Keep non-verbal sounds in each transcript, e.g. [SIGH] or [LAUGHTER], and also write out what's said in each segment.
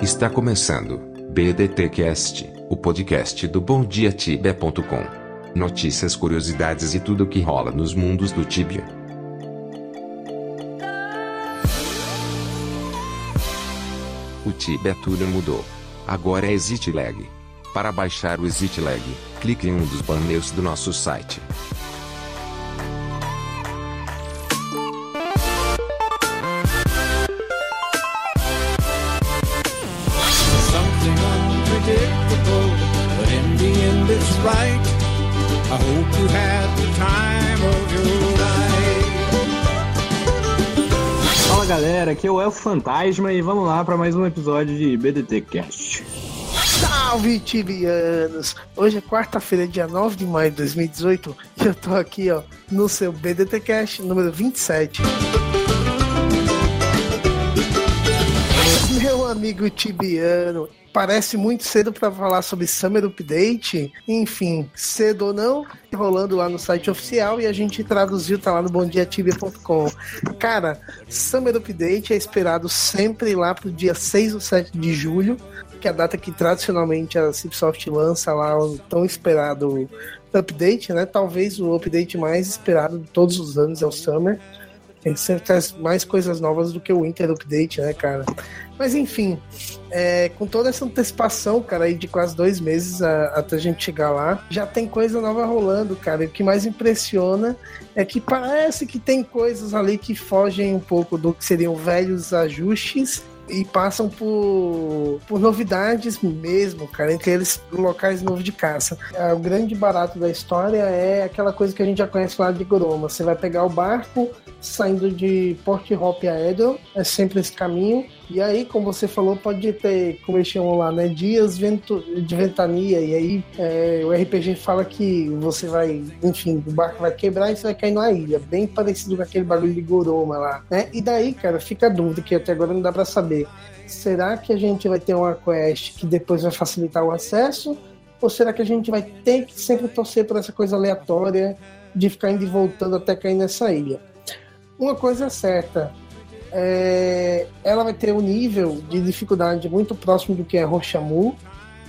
Está começando BDTcast, o podcast do BomDiaTibia.com. Notícias, curiosidades e tudo o que rola nos mundos do Tibia. O Tibia tudo mudou. Agora é ExitLag. Para baixar o ExitLag, clique em um dos banners do nosso site. Right. I hope you had the time of your life. Fala galera, aqui é o Elfo Fantasma e vamos lá para mais um episódio de BDT Cast. Salve, tibianos! Hoje é quarta-feira, dia 9 de maio de 2018 e eu tô aqui, ó, no seu BDT Cast número 27. [LAUGHS] Meu amigo tibiano, parece muito cedo para falar sobre Summer Update. Enfim, cedo ou não, rolando lá no site oficial e a gente traduziu, tá lá no bomdiatibia.com. Cara, Summer Update é esperado sempre lá pro dia 6 ou 7 de julho, que é a data que tradicionalmente a Cipsoft lança lá o tão esperado update, né? Talvez o update mais esperado de todos os anos é o Summer. Ele sempre mais coisas novas do que o Winter Update, né, cara? Mas enfim, é, com toda essa antecipação, cara, aí de quase dois meses a- até a gente chegar lá, já tem coisa nova rolando, cara. E o que mais impressiona é que parece que tem coisas ali que fogem um pouco do que seriam velhos ajustes e passam por, por novidades mesmo, cara, entre eles locais novos de caça. É, o grande barato da história é aquela coisa que a gente já conhece lá de Goroma. Você vai pegar o barco saindo de Port Hop a Edel, é sempre esse caminho. E aí, como você falou, pode ter, como eles chamam lá, né, dias vento, de ventania. E aí é, o RPG fala que você vai, enfim, o barco vai quebrar e você vai cair numa ilha. Bem parecido com aquele bagulho de Goroma lá, né? E daí, cara, fica a dúvida que até agora não dá pra saber. Será que a gente vai ter uma quest que depois vai facilitar o acesso? Ou será que a gente vai ter que sempre torcer por essa coisa aleatória de ficar indo e voltando até cair nessa ilha? Uma coisa é certa, é, ela vai ter um nível de dificuldade muito próximo do que é Rochamu,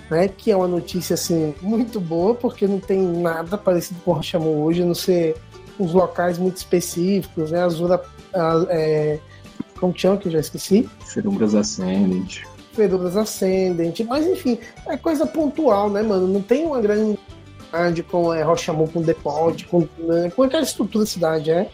né? Que é uma notícia assim muito boa, porque não tem nada parecido com Rochamu hoje, a não ser uns locais muito específicos, né? Azura, a- é, como que chama que eu já esqueci? Ferumbras Ascendant. Ferumbras Ascendente, mas enfim, é coisa pontual, né, mano? Não tem uma grande cidade com é, Rochamu com Depot, com, né, com aquela estrutura da cidade, é?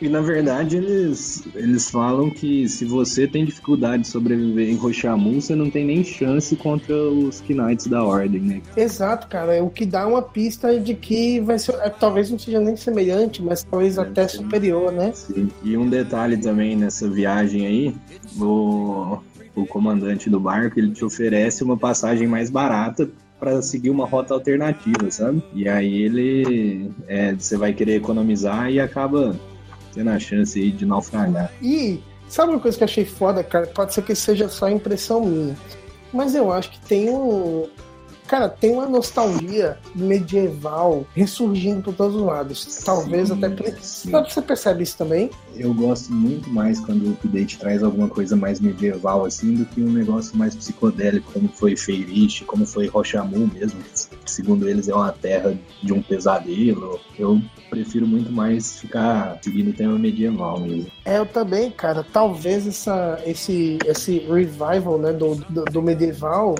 E na verdade eles, eles falam que se você tem dificuldade de sobreviver em Rochamu, você não tem nem chance contra os Knights da Ordem, né? Exato, cara. É o que dá uma pista de que vai ser. é, talvez não seja nem semelhante, mas talvez até sim. superior, né? Sim. E um detalhe também nessa viagem aí, o, o comandante do barco, ele te oferece uma passagem mais barata para seguir uma rota alternativa, sabe? E aí ele, é, você vai querer economizar e acaba tendo a chance aí de naufragar. E sabe uma coisa que eu achei foda, cara? Pode ser que seja só impressão minha. Mas eu acho que tem um. Cara, tem uma nostalgia medieval ressurgindo por todos os lados. Talvez Sim, até. sim. Você percebe isso também? Eu gosto muito mais quando o update traz alguma coisa mais medieval assim do que um negócio mais psicodélico, como foi Feirish, como foi Rochamu mesmo, segundo eles é uma terra de um pesadelo. Eu prefiro muito mais ficar seguindo o tema medieval mesmo. É, eu também, cara. Talvez essa, esse, esse revival né, do, do, do medieval.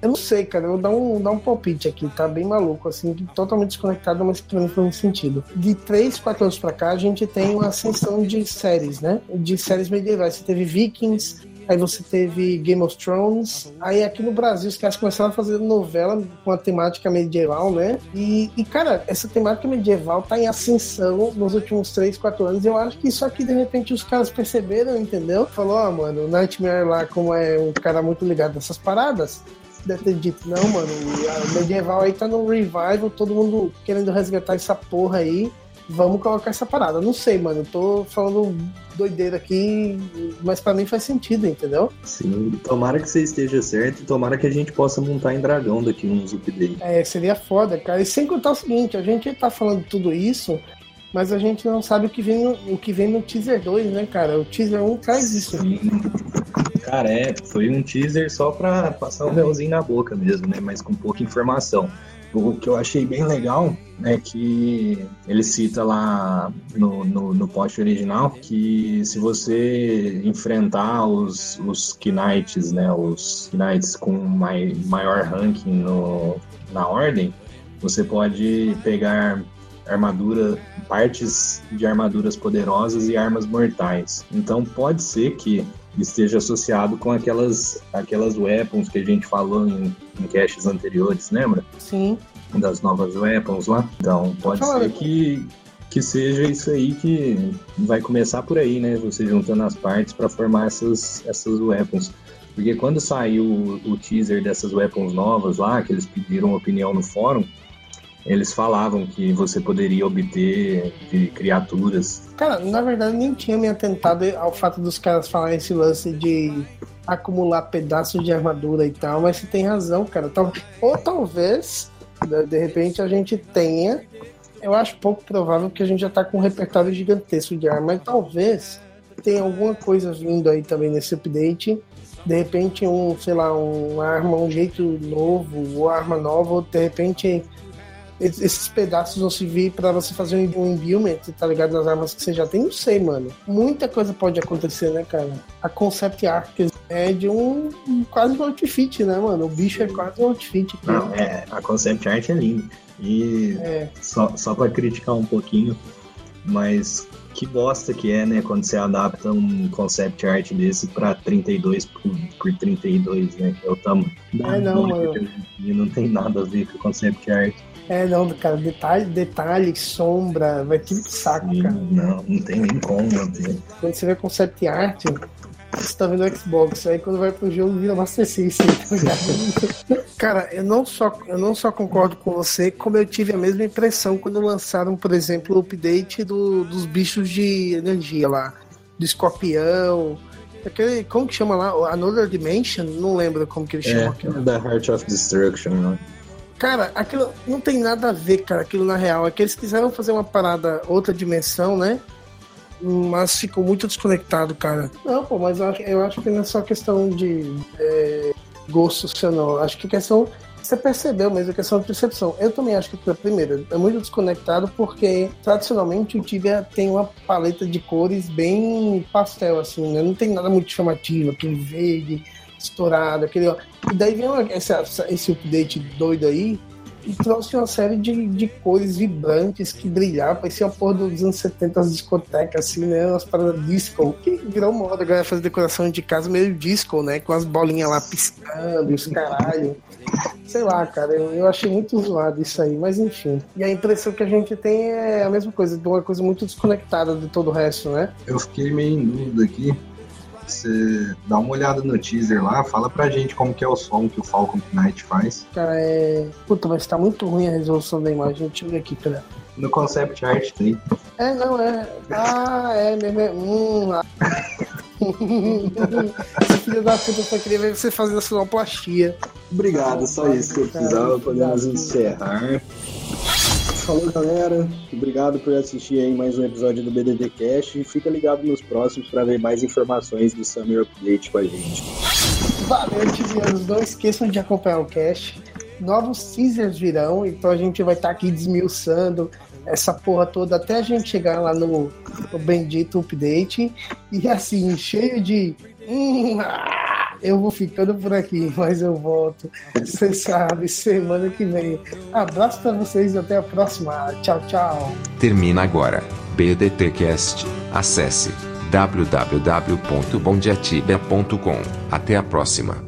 Eu não sei, cara. Eu vou dar um, dar um palpite aqui, tá bem maluco, assim, totalmente desconectado, mas pra mim faz sentido. De 3, 4 anos pra cá, a gente tem uma ascensão de séries, né? De séries medievais. Você teve Vikings, aí você teve Game of Thrones. Aí aqui no Brasil, os caras começaram a fazer novela com a temática medieval, né? E, e, cara, essa temática medieval tá em ascensão nos últimos 3, 4 anos. Eu acho que isso aqui, de repente, os caras perceberam, entendeu? Falou, ó, mano, o Nightmare lá, como é um cara muito ligado nessas paradas, deve ter dito, não, mano, o medieval aí tá no revival, todo mundo querendo resgatar essa porra aí. Vamos colocar essa parada. Não sei, mano. Eu tô falando doideira aqui, mas pra mim faz sentido, entendeu? Sim, tomara que você esteja certo e tomara que a gente possa montar em dragão daqui uns updates. É, seria foda, cara. E sem contar o seguinte, a gente tá falando tudo isso, mas a gente não sabe o que vem no, o que vem no teaser 2, né, cara? O teaser 1 traz isso. Cara, é, foi um teaser só pra passar o um melzinho na boca mesmo, né? Mas com pouca informação. O que eu achei bem legal é que ele cita lá no, no, no post original que se você enfrentar os, os Knights, né? Os Knights com mai, maior ranking no, na ordem, você pode pegar armadura, partes de armaduras poderosas e armas mortais. Então pode ser que esteja associado com aquelas, aquelas weapons que a gente falou em, em caches anteriores, lembra? Sim. Das novas weapons lá. Então pode ser que, que seja isso aí que vai começar por aí, né? Você juntando as partes para formar essas, essas weapons. Porque quando saiu o, o teaser dessas weapons novas lá, que eles pediram opinião no fórum, eles falavam que você poderia obter de criaturas. Cara, na verdade nem tinha me atentado ao fato dos caras falarem esse lance de acumular pedaços de armadura e tal, mas você tem razão, cara. Ou talvez, de repente, a gente tenha. Eu acho pouco provável que a gente já tá com um repertório gigantesco de arma, mas talvez tenha alguma coisa vindo aí também nesse update de repente um, sei lá, uma arma, um jeito novo, ou arma nova, ou de repente esses pedaços vão servir para você fazer um imbuement, tá ligado? Nas armas que você já tem, não sei, mano. Muita coisa pode acontecer, né, cara? A concept art é de um quase um outfit, né, mano? O bicho é quase um outfit. Não, é, a concept art é linda. E é. só, só para criticar um pouquinho, mas que bosta que é, né, quando você adapta um concept art desse pra 32 por, por 32, né? É o tamanho. É, não, mano. Não tem nada a ver com concept art. É, não, cara, detalhe, detalhe, sombra, vai tudo pro saco, Sim, cara. Não, não tem nem como manter. Quando você vê concept art, você tá vendo o Xbox, aí quando vai pro jogo vira Master System, tá ligado? [LAUGHS] cara, eu não, só, eu não só concordo com você, como eu tive a mesma impressão quando lançaram, por exemplo, o update do, dos bichos de energia lá, do escorpião, aquele, como que chama lá? Another Dimension? Não lembro como que ele chama é, aquilo. Da Heart of Destruction, né? Cara, aquilo não tem nada a ver, cara, aquilo na real. É que eles quiseram fazer uma parada, outra dimensão, né? Mas ficou muito desconectado, cara. Não, pô, mas eu acho, eu acho que não é só questão de é, gosto seu, não. Acho que questão. Você percebeu, mas é questão de percepção. Eu também acho que, primeiro, é muito desconectado porque, tradicionalmente, o Tibia tem uma paleta de cores bem pastel, assim, né? Não tem nada muito chamativo, aquele verde, estourado, aquele. E daí vem esse, esse update doido aí e trouxe uma série de, de cores vibrantes que brilhavam, parecia a porra dos anos 70, as discotecas, assim, né? Umas paradas disco, que virou moda agora fazer decoração de casa meio disco, né? Com as bolinhas lá piscando, os caralho. Sei lá, cara, eu, eu achei muito zoado isso aí, mas enfim. E a impressão que a gente tem é a mesma coisa, de uma coisa muito desconectada de todo o resto, né? Eu fiquei meio em dúvida aqui você dá uma olhada no teaser lá, fala pra gente como que é o som que o Falcon Knight faz. Cara, é. Puta, mas tá muito ruim a resolução da imagem. Deixa eu ver aqui, pera. No concept art tem. É, não, é. Ah, é mesmo. É... Hum, ah. [LAUGHS] Esse filho da puta só queria ver você fazendo a sonoplastia. Obrigado, só isso que eu precisava. Podemos encerrar. Falou, galera. Obrigado por assistir aí mais um episódio do BDD Cast. Fica ligado nos próximos para ver mais informações do Summer Update com a gente. Valeu, tibianos. Não esqueçam de acompanhar o cast. Novos teasers virão, então a gente vai estar tá aqui desmiuçando essa porra toda até a gente chegar lá no, no bendito update. E assim, cheio de. Hum, ah, eu vou ficando por aqui, mas eu volto. Você sabe, semana que vem. Abraço para vocês e até a próxima. Tchau, tchau. Termina agora. BDTcast. Acesse www.bondiatibia.com. Até a próxima.